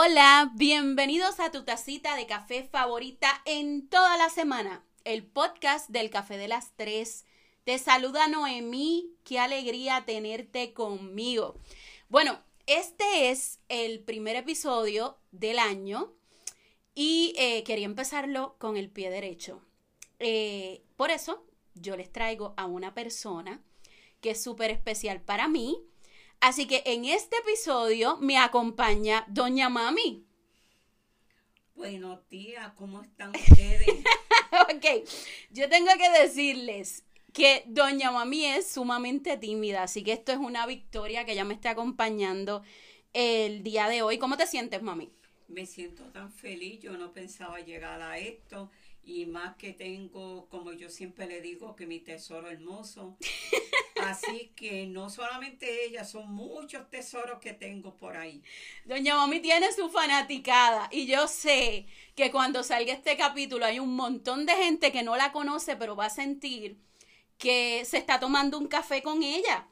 Hola, bienvenidos a tu tacita de café favorita en toda la semana, el podcast del Café de las Tres. Te saluda Noemí, qué alegría tenerte conmigo. Bueno, este es el primer episodio del año y eh, quería empezarlo con el pie derecho. Eh, por eso yo les traigo a una persona que es súper especial para mí Así que en este episodio me acompaña Doña Mami. Buenos días, ¿cómo están ustedes? ok, yo tengo que decirles que Doña Mami es sumamente tímida, así que esto es una victoria que ella me esté acompañando el día de hoy. ¿Cómo te sientes, Mami? Me siento tan feliz, yo no pensaba llegar a esto y más que tengo, como yo siempre le digo, que mi tesoro hermoso. Así que no solamente ella, son muchos tesoros que tengo por ahí. Doña Mami tiene su fanaticada y yo sé que cuando salga este capítulo hay un montón de gente que no la conoce, pero va a sentir que se está tomando un café con ella.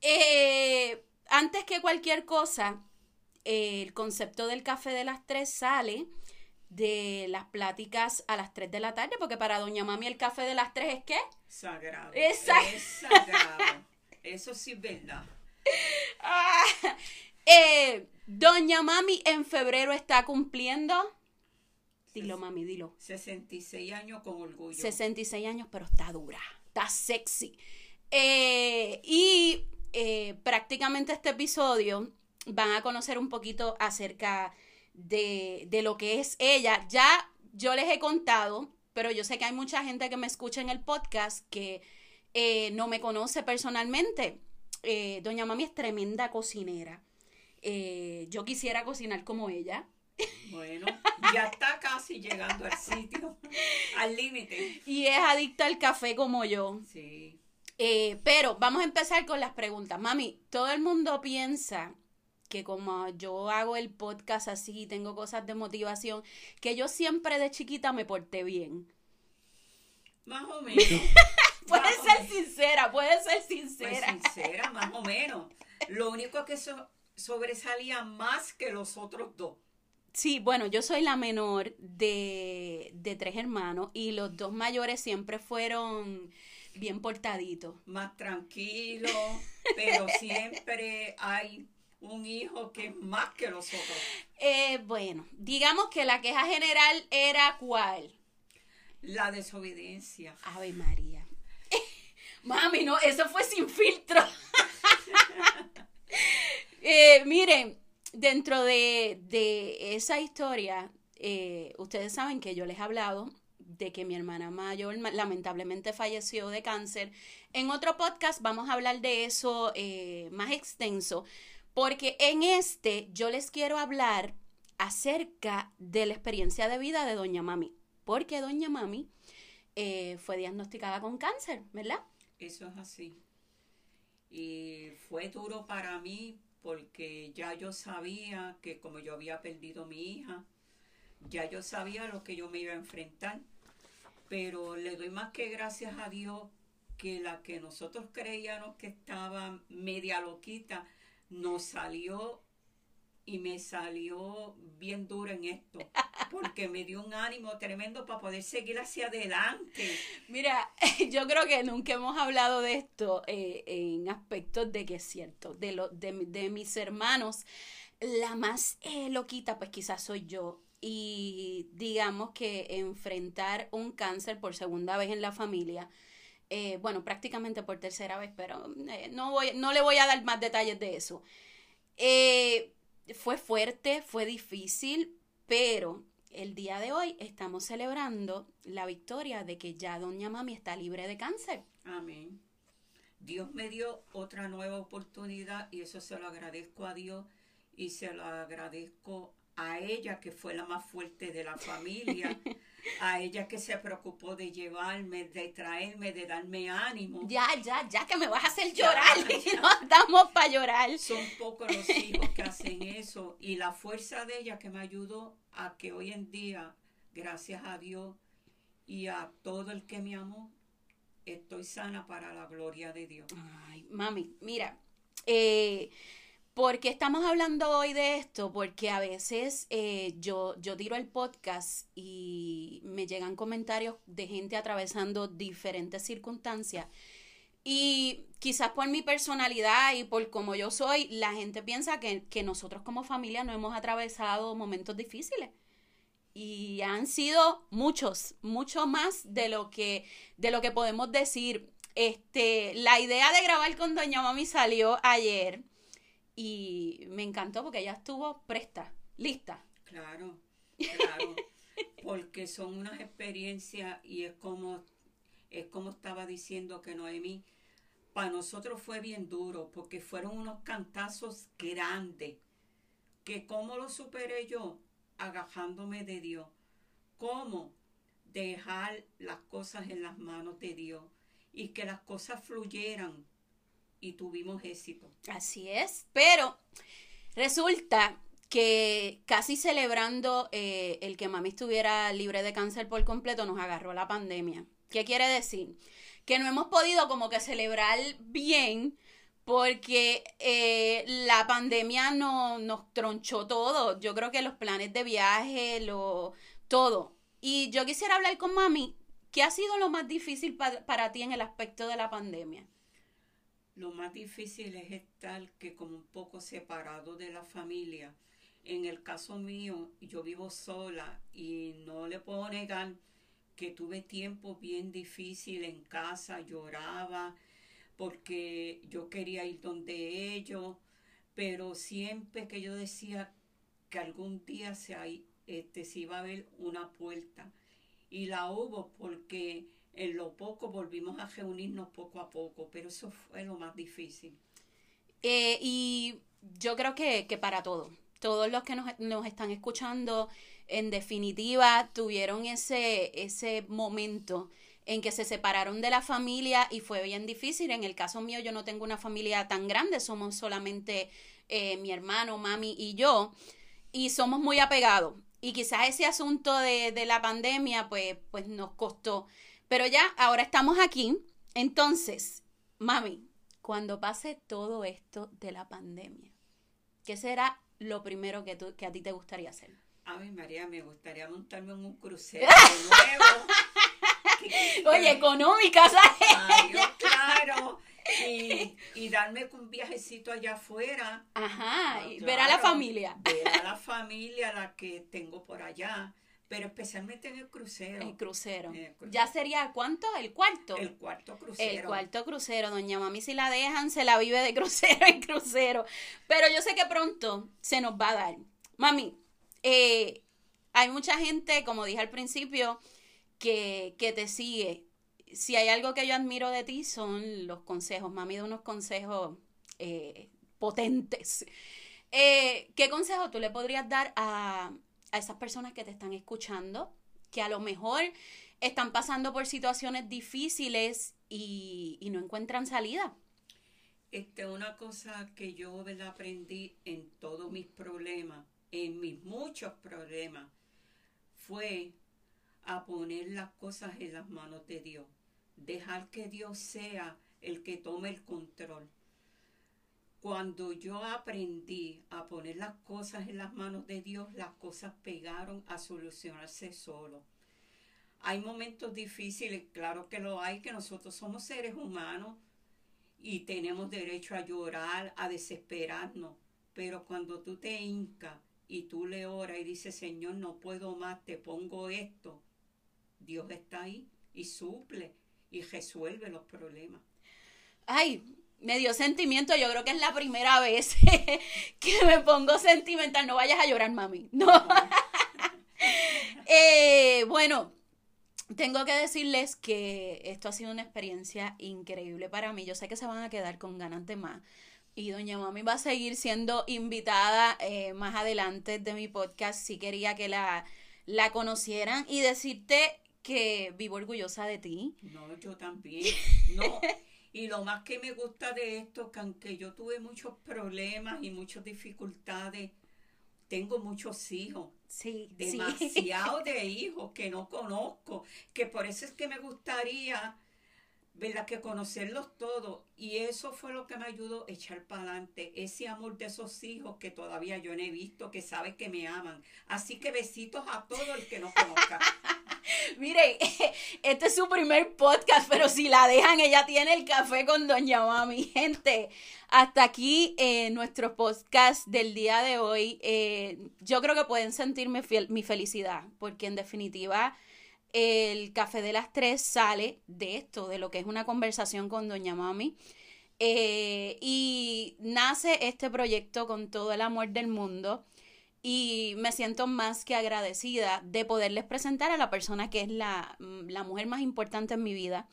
Eh, antes que cualquier cosa, el concepto del café de las tres sale de las pláticas a las 3 de la tarde, porque para Doña Mami el café de las 3 es qué? Sagrado. Es, sagrado. Eso sí es verdad. Ah, eh, Doña Mami en febrero está cumpliendo. Dilo, mami, dilo. 66 años con orgullo. 66 años, pero está dura, está sexy. Eh, y eh, prácticamente este episodio van a conocer un poquito acerca de, lo que es ella. Ya yo les he contado, pero yo sé que hay mucha gente que me escucha en el podcast que eh, no me conoce personalmente. Eh, doña Mami es tremenda cocinera. Eh, yo quisiera cocinar como ella. Bueno, ya está casi llegando al sitio, al límite. Y es adicta al café como yo. Sí. pero vamos a empezar con las preguntas. Mami, todo el mundo piensa que como yo hago el podcast así, tengo cosas de motivación, que yo siempre de chiquita me porté bien. Más o menos. puede ser sincera, puede ser sincera. Pues sincera, más o menos. Lo único que sobresalía más que los otros dos. Sí, bueno, yo soy la menor de, de tres hermanos y los dos mayores siempre fueron bien portaditos. Más tranquilos, pero siempre hay un hijo que es más que nosotros. Eh, bueno, digamos que la queja general era cuál? La desobediencia. Ave María. Mami, no, eso fue sin filtro. eh, miren, dentro de, esa historia, eh, ustedes saben que yo les he hablado de que mi hermana mayor lamentablemente falleció de cáncer. En otro podcast vamos a hablar de eso eh, más extenso, porque en este yo les quiero hablar acerca de la experiencia de vida de Doña Mami. Porque Doña Mami eh, fue diagnosticada con cáncer, ¿verdad? Eso es así. Y fue duro para mí porque ya yo sabía que como yo había perdido mi hija, ya yo sabía lo que yo me iba a enfrentar. Pero le doy más que gracias a Dios que la que nosotros creíamos que estaba media loquita, nos salió y me salió bien duro en esto, porque me dio un ánimo tremendo para poder seguir hacia adelante. Mira, yo creo que nunca hemos hablado de esto eh, en aspectos de que es cierto, de, lo, de, de mis hermanos, la más eh, loquita pues quizás soy yo. Y digamos que enfrentar un cáncer por segunda vez en la familia, eh, bueno, prácticamente por tercera vez, pero eh, no, voy, no le voy a dar más detalles de eso. Eh, fue fuerte, fue difícil, pero el día de hoy estamos celebrando la victoria de que ya Doña Mami está libre de cáncer. Amén. Dios me dio otra nueva oportunidad y eso se lo agradezco a Dios y se lo agradezco a ella que fue la más fuerte de la familia. a ella que se preocupó de llevarme, de traerme, de darme ánimo. Ya, ya, ya que me vas a hacer llorar. no estamos para llorar. Son pocos los hijos que hacen eso y la fuerza de ella que me ayudó a que hoy en día, gracias a Dios y a todo el que me amó, estoy sana para la gloria de Dios. Ay, mami, mira, eh, ¿Por qué estamos hablando hoy de esto? Porque a veces eh, yo, yo tiro el podcast y me llegan comentarios de gente atravesando diferentes circunstancias. Y quizás por mi personalidad y por cómo yo soy, la gente piensa que, que nosotros como familia no hemos atravesado momentos difíciles y han sido muchos, mucho más de lo que, de lo que podemos decir. Este, la idea de grabar con Doña Mami salió ayer y me encantó porque ella estuvo presta, lista. Claro, claro, porque son unas experiencias y es como, es como estaba diciendo que Noemí, para nosotros fue bien duro porque fueron unos cantazos grandes, que cómo lo superé yo, agajándome de Dios. ¿Cómo? Dejar las cosas en las manos de Dios y que las cosas fluyeran y tuvimos éxito. Así es, pero resulta que casi celebrando eh, el que mami estuviera libre de cáncer por completo nos agarró la pandemia. ¿Qué quiere decir? Que no hemos podido como que celebrar bien porque eh, la pandemia no, nos tronchó todo. Yo creo que los planes de viaje, lo, todo. Y yo quisiera hablar con mami, ¿qué ha sido lo más difícil para ti en el aspecto de la pandemia? Lo más difícil es estar que como un poco separado de la familia. En el caso mío, yo vivo sola y no le puedo negar que tuve tiempo bien difícil en casa, lloraba, porque yo quería ir donde ellos, pero siempre que yo decía que algún día se, este, se iba a ver una puerta. Y la hubo porque en lo poco volvimos a reunirnos poco a poco, pero eso fue lo más difícil. Eh, y yo creo que, que para todos, todos los que nos, nos, están escuchando, en definitiva, tuvieron ese, ese momento en que se separaron de la familia y fue bien difícil. En el caso mío, yo no tengo una familia tan grande, somos solamente eh, mi hermano, mami y yo, y somos muy apegados. Y quizás ese asunto de, de la pandemia, pues, pues nos costó. Pero ya, ahora estamos aquí. Entonces, mami, cuando pase todo esto de la pandemia, ¿qué será lo primero que, tú, que a ti te gustaría hacer? A mí, María, me gustaría montarme en un crucero de nuevo. Oye, económica, ¿sabes? claro. Y, y, darme un viajecito allá afuera. Ajá, y ver a la familia. Ver a la familia, la que tengo por allá. Pero especialmente en el crucero. El crucero. ¿Ya sería cuánto? ¿El cuarto? El cuarto crucero. El cuarto crucero. Doña Mami, si la dejan, se la vive de crucero en crucero. Pero yo sé que pronto se nos va a dar. Mami, eh, hay mucha gente, como dije al principio, que, que te sigue. Si hay algo que yo admiro de ti son los consejos. Mami de unos consejos eh, potentes. Eh, ¿Qué consejo tú le podrías dar a, a esas personas que te están escuchando, que a lo mejor están pasando por situaciones difíciles y, y no encuentran salida? Este, una cosa que yo aprendí en todos mis problemas, en mis muchos problemas, fue a poner las cosas en las manos de Dios. Dejar que Dios sea el que tome el control. Cuando yo aprendí a poner las cosas en las manos de Dios, las cosas pegaron a solucionarse solo. Hay momentos difíciles, claro que lo hay, que nosotros somos seres humanos y tenemos derecho a llorar, a desesperarnos. Pero cuando tú te hincas y tú le oras y dices, Señor, no puedo más, te pongo esto, Dios está ahí y suple y resuelve los problemas. Ay, me dio sentimiento, yo creo que es la primera vez que me pongo sentimental. No vayas a llorar, mami. No. eh, bueno, tengo que decirles que esto ha sido una experiencia increíble para mí. Yo sé que se van a quedar con ganas de más. Y doña Mami va a seguir siendo invitada eh, más adelante de mi podcast. Si quería que la, la conocieran y decirte que vivo orgullosa de ti. No, yo también. No. Y lo más que me gusta de esto, que aunque yo tuve muchos problemas y muchas dificultades, tengo muchos hijos. Sí, demasiado de hijos que no conozco, que por eso es que me gustaría ¿verdad? Que conocerlos todos. Y eso fue lo que me ayudó a echar para adelante. Ese amor de esos hijos que todavía yo no he visto, que sabe que me aman. Así que besitos a todo el que nos conozca. Mire, este es su primer podcast, pero si la dejan, ella tiene el café con Doña Mami. Gente, hasta aquí eh, nuestro podcast del día de hoy. Eh, yo creo que pueden sentir mi, mi felicidad, porque en definitiva el café de las tres sale de esto, de lo que es una conversación con Doña Mami. Eh, y nace este proyecto con todo el amor del mundo y me siento más que agradecida de poderles presentar a la persona que es la, la mujer más importante en mi vida.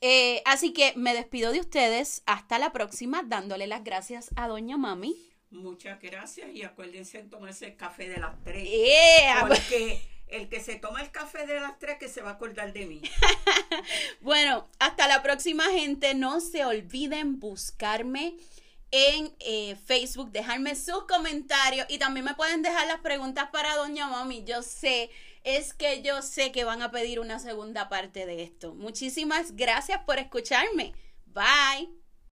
Eh, así que me despido de ustedes. Hasta la próxima, dándole las gracias a Doña Mami. Muchas gracias y acuérdense de tomarse el café de las tres. Yeah. Porque el que se toma el café de las tres que se va a acordar de mí. bueno, hasta la próxima gente. No se olviden buscarme en eh, Facebook, dejarme sus comentarios y también me pueden dejar las preguntas para Doña Mami. Yo sé, es que yo sé que van a pedir una segunda parte de esto. Muchísimas gracias por escucharme. Bye.